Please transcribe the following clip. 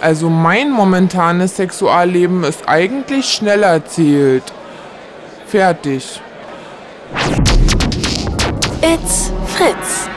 Also mein momentanes Sexualleben ist eigentlich schnell erzählt. Fertig. It's Fritz.